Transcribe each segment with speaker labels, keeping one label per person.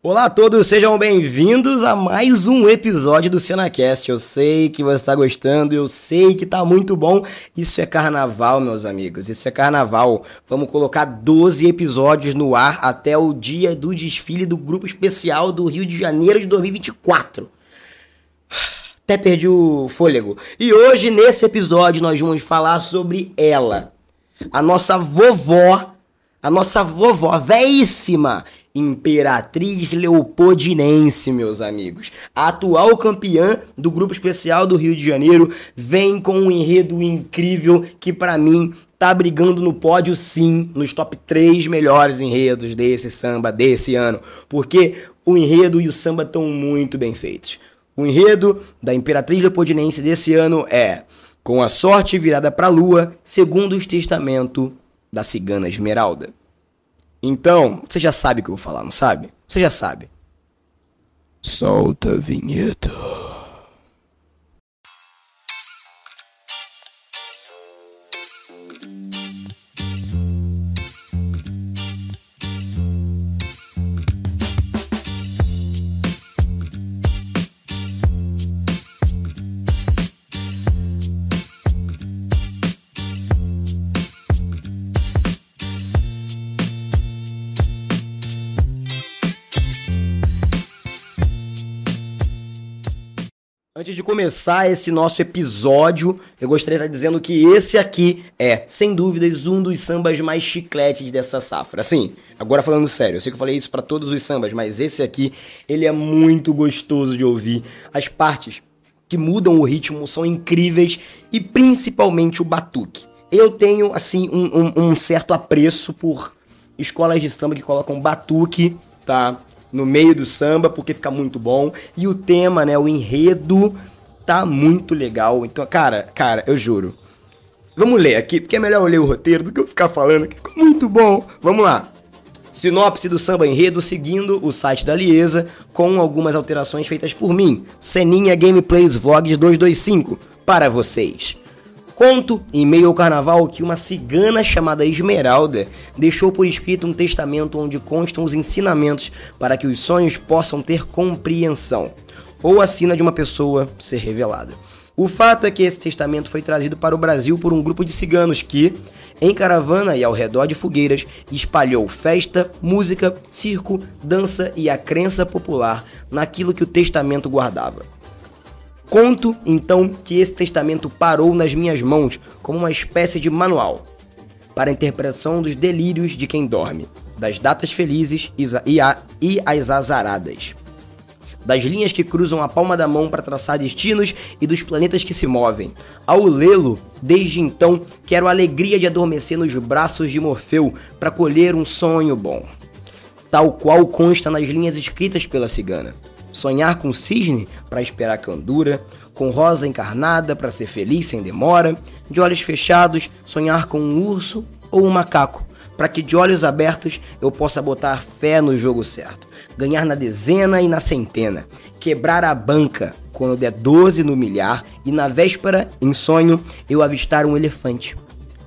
Speaker 1: Olá a todos, sejam bem-vindos a mais um episódio do CenaCast. Eu sei que você está gostando, eu sei que tá muito bom. Isso é carnaval, meus amigos, isso é carnaval. Vamos colocar 12 episódios no ar até o dia do desfile do Grupo Especial do Rio de Janeiro de 2024. Até perdi o fôlego. E hoje, nesse episódio, nós vamos falar sobre ela. A nossa vovó, a nossa vovó véíssima, Imperatriz Leopoldinense, meus amigos. A atual campeã do grupo especial do Rio de Janeiro vem com um enredo incrível que para mim tá brigando no pódio sim, nos top 3 melhores enredos desse samba desse ano, porque o enredo e o samba estão muito bem feitos. O enredo da Imperatriz Leopoldinense desse ano é Com a sorte virada para a lua, segundo os testamentos da cigana Esmeralda. Então, você já sabe o que eu vou falar, não sabe? Você já sabe. Solta a vinheta. Começar esse nosso episódio, eu gostaria de estar dizendo que esse aqui é, sem dúvidas, um dos sambas mais chicletes dessa safra. Assim, agora falando sério, eu sei que eu falei isso para todos os sambas, mas esse aqui, ele é muito gostoso de ouvir. As partes que mudam o ritmo são incríveis e principalmente o batuque. Eu tenho, assim, um, um, um certo apreço por escolas de samba que colocam batuque, tá? no meio do samba, porque fica muito bom. E o tema, né, o enredo tá muito legal. Então, cara, cara, eu juro. Vamos ler aqui, porque é melhor eu ler o roteiro do que eu ficar falando, que ficou muito bom. Vamos lá. Sinopse do samba enredo seguindo o site da Liesa, com algumas alterações feitas por mim. Ceninha Gameplays Vlogs 225 para vocês. Conto, em meio ao carnaval, que uma cigana chamada Esmeralda deixou por escrito um testamento onde constam os ensinamentos para que os sonhos possam ter compreensão, ou a sina de uma pessoa ser revelada. O fato é que esse testamento foi trazido para o Brasil por um grupo de ciganos que, em caravana e ao redor de fogueiras, espalhou festa, música, circo, dança e a crença popular naquilo que o testamento guardava. Conto, então, que esse testamento parou nas minhas mãos como uma espécie de manual para a interpretação dos delírios de quem dorme, das datas felizes e, e as azaradas, das linhas que cruzam a palma da mão para traçar destinos e dos planetas que se movem. Ao lê-lo, desde então, quero a alegria de adormecer nos braços de Morfeu para colher um sonho bom, tal qual consta nas linhas escritas pela cigana sonhar com cisne para esperar candura, com rosa encarnada para ser feliz sem demora, de olhos fechados, sonhar com um urso ou um macaco, para que de olhos abertos eu possa botar fé no jogo certo, ganhar na dezena e na centena, quebrar a banca quando der 12 no milhar e na véspera, em sonho, eu avistar um elefante.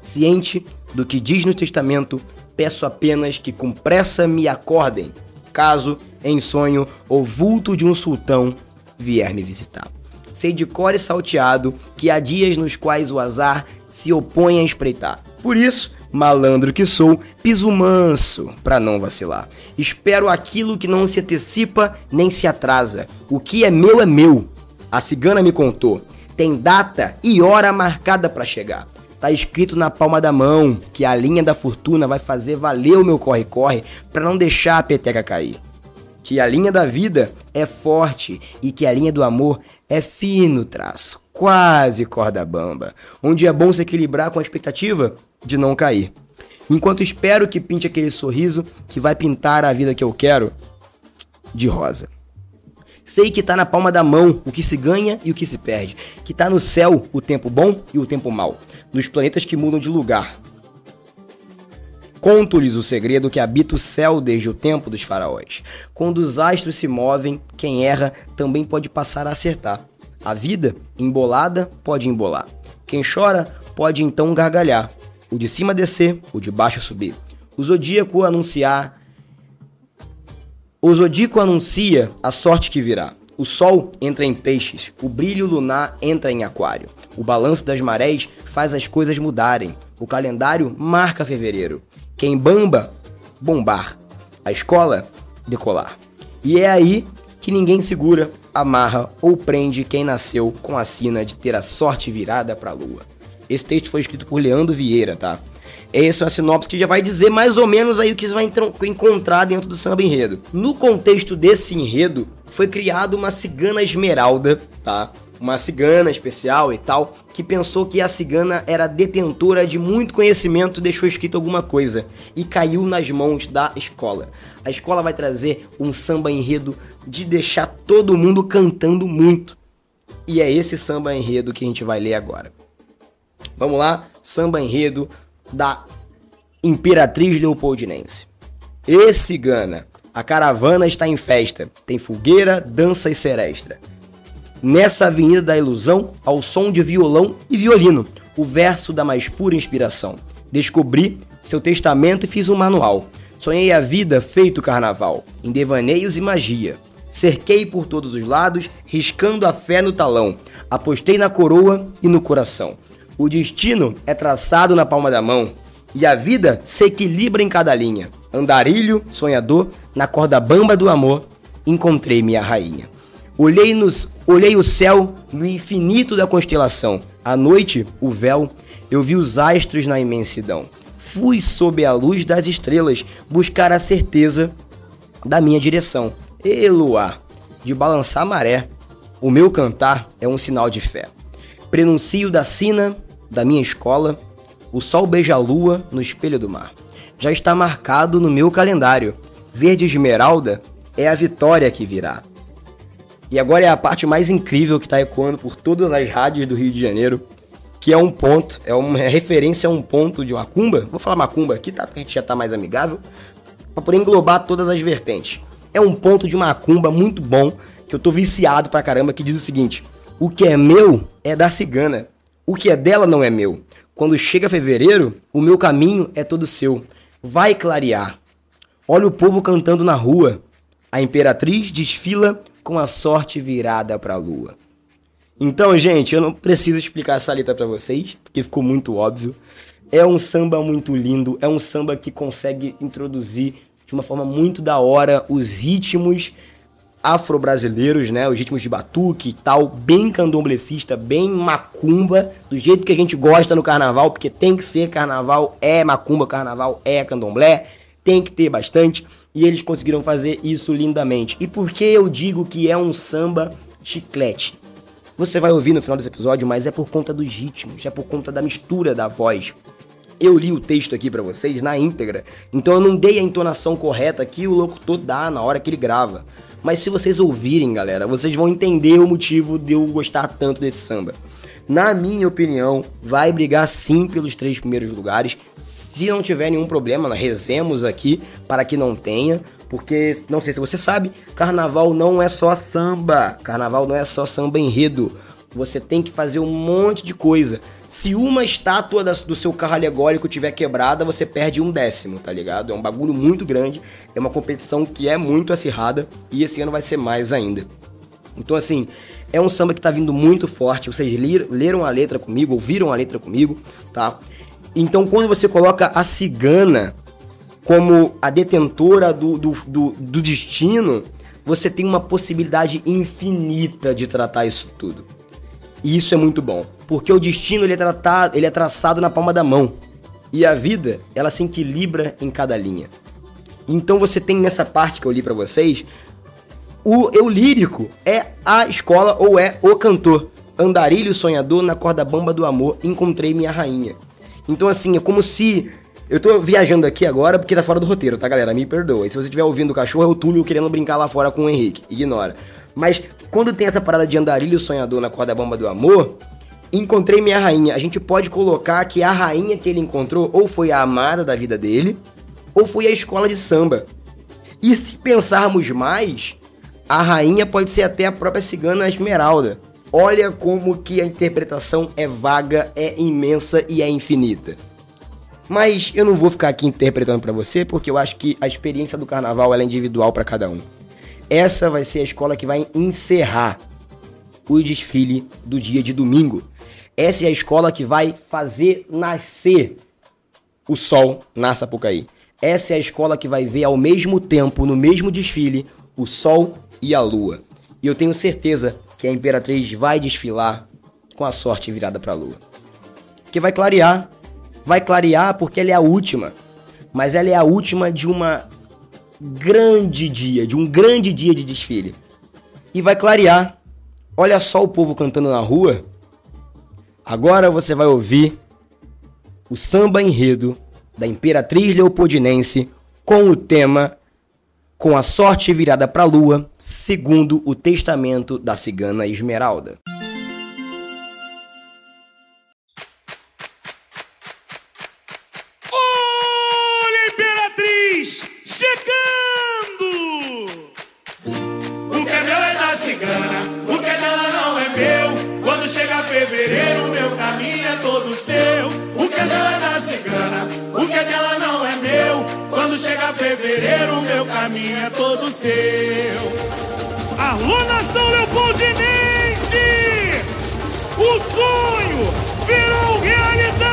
Speaker 1: Ciente do que diz no testamento, peço apenas que com pressa me acordem caso, em sonho, o vulto de um sultão vier me visitar. Sei de cor e salteado que há dias nos quais o azar se opõe a espreitar. Por isso, malandro que sou, piso manso para não vacilar. Espero aquilo que não se antecipa nem se atrasa. O que é meu é meu. A cigana me contou. Tem data e hora marcada para chegar. Tá escrito na palma da mão que a linha da fortuna vai fazer valer o meu corre-corre para não deixar a peteca cair. Que a linha da vida é forte e que a linha do amor é fino traço, quase corda bamba, onde é bom se equilibrar com a expectativa de não cair. Enquanto espero que pinte aquele sorriso que vai pintar a vida que eu quero de rosa. Sei que tá na palma da mão o que se ganha e o que se perde. Que tá no céu o tempo bom e o tempo mau. Nos planetas que mudam de lugar. Conto-lhes o segredo que habita o céu desde o tempo dos faraós. Quando os astros se movem, quem erra também pode passar a acertar. A vida, embolada, pode embolar. Quem chora pode então gargalhar. O de cima descer, o de baixo subir. O zodíaco anunciar O zodíaco anuncia a sorte que virá. O sol entra em peixes, o brilho lunar entra em aquário. O balanço das marés faz as coisas mudarem. O calendário marca fevereiro. Quem bamba, bombar. A escola, decolar. E é aí que ninguém segura, amarra ou prende quem nasceu com a sina de ter a sorte virada para a lua. Esse texto foi escrito por Leandro Vieira, tá? Essa é uma sinopse que já vai dizer mais ou menos aí o que você vai encontrar dentro do samba enredo. No contexto desse enredo, foi criado uma cigana esmeralda, tá? Uma cigana especial e tal, que pensou que a cigana era detentora de muito conhecimento, deixou escrito alguma coisa e caiu nas mãos da escola. A escola vai trazer um samba enredo de deixar todo mundo cantando muito. E é esse samba enredo que a gente vai ler agora. Vamos lá, samba enredo da Imperatriz Leopoldinense. E cigana, a caravana está em festa, tem fogueira, dança e seresta. Nessa avenida da ilusão, ao som de violão e violino, o verso da mais pura inspiração. Descobri seu testamento e fiz um manual. Sonhei a vida feito carnaval, em devaneios e magia. Cerquei por todos os lados, riscando a fé no talão. Apostei na coroa e no coração. O destino é traçado na palma da mão e a vida se equilibra em cada linha. Andarilho, sonhador, na corda bamba do amor, encontrei minha rainha. Olhei, nos, olhei o céu no infinito da constelação. À noite, o véu, eu vi os astros na imensidão. Fui sob a luz das estrelas buscar a certeza da minha direção. E de balançar maré, o meu cantar é um sinal de fé. Prenuncio da sina da minha escola, o sol beija a lua no espelho do mar. Já está marcado no meu calendário. Verde esmeralda é a vitória que virá. E agora é a parte mais incrível que está ecoando por todas as rádios do Rio de Janeiro, que é um ponto, é uma referência a um ponto de macumba. Vou falar macumba aqui, tá? Porque a gente já tá mais amigável. Pra poder englobar todas as vertentes. É um ponto de macumba muito bom, que eu tô viciado pra caramba, que diz o seguinte: O que é meu é da cigana. O que é dela não é meu. Quando chega fevereiro, o meu caminho é todo seu. Vai clarear. Olha o povo cantando na rua. A imperatriz desfila com a sorte virada para a lua. Então, gente, eu não preciso explicar essa letra para vocês, porque ficou muito óbvio. É um samba muito lindo, é um samba que consegue introduzir de uma forma muito da hora os ritmos afro-brasileiros, né? Os ritmos de batuque e tal, bem candomblecista, bem macumba, do jeito que a gente gosta no carnaval, porque tem que ser carnaval, é macumba, carnaval é candomblé, tem que ter bastante, e eles conseguiram fazer isso lindamente. E por que eu digo que é um samba chiclete? Você vai ouvir no final desse episódio, mas é por conta dos ritmos, é por conta da mistura da voz. Eu li o texto aqui para vocês na íntegra, então eu não dei a entonação correta que o locutor dá na hora que ele grava. Mas se vocês ouvirem, galera, vocês vão entender o motivo de eu gostar tanto desse samba. Na minha opinião, vai brigar sim pelos três primeiros lugares. Se não tiver nenhum problema, rezemos aqui para que não tenha. Porque, não sei se você sabe, carnaval não é só samba. Carnaval não é só samba enredo. Você tem que fazer um monte de coisa. Se uma estátua do seu carro alegórico tiver quebrada, você perde um décimo, tá ligado? É um bagulho muito grande, é uma competição que é muito acirrada e esse ano vai ser mais ainda. Então, assim, é um samba que tá vindo muito forte. Vocês leram a letra comigo, ouviram a letra comigo, tá? Então, quando você coloca a cigana como a detentora do, do, do, do destino, você tem uma possibilidade infinita de tratar isso tudo. E isso é muito bom, porque o destino ele é tratado, ele é traçado na palma da mão. E a vida, ela se equilibra em cada linha. Então você tem nessa parte que eu li para vocês, o eu lírico é a escola ou é o cantor. Andarilho sonhador na corda bamba do amor, encontrei minha rainha. Então assim, é como se eu tô viajando aqui agora porque tá fora do roteiro, tá, galera? Me perdoa. E se você estiver ouvindo o cachorro, é o Túlio querendo brincar lá fora com o Henrique. Ignora. Mas quando tem essa parada de andarilho sonhador na corda bamba do amor, encontrei minha rainha. A gente pode colocar que a rainha que ele encontrou ou foi a amada da vida dele, ou foi a escola de samba. E se pensarmos mais, a rainha pode ser até a própria cigana Esmeralda. Olha como que a interpretação é vaga, é imensa e é infinita. Mas eu não vou ficar aqui interpretando para você, porque eu acho que a experiência do carnaval é individual para cada um. Essa vai ser a escola que vai encerrar o desfile do dia de domingo. Essa é a escola que vai fazer nascer o sol na Sapucaí. Essa é a escola que vai ver ao mesmo tempo, no mesmo desfile, o sol e a lua. E eu tenho certeza que a Imperatriz vai desfilar com a sorte virada para a lua. Que vai clarear. Vai clarear porque ela é a última. Mas ela é a última de uma grande dia, de um grande dia de desfile. E vai clarear. Olha só o povo cantando na rua. Agora você vai ouvir o samba enredo da Imperatriz Leopoldinense com o tema Com a sorte virada para a lua, segundo o testamento da cigana Esmeralda.
Speaker 2: Olha, Imperatriz chegando! O que é meu é da cigana, o que é dela não é meu. Quando chega fevereiro, chega fevereiro, meu caminho é todo seu. Alô, nação Leopoldinense! O sonho virou realidade!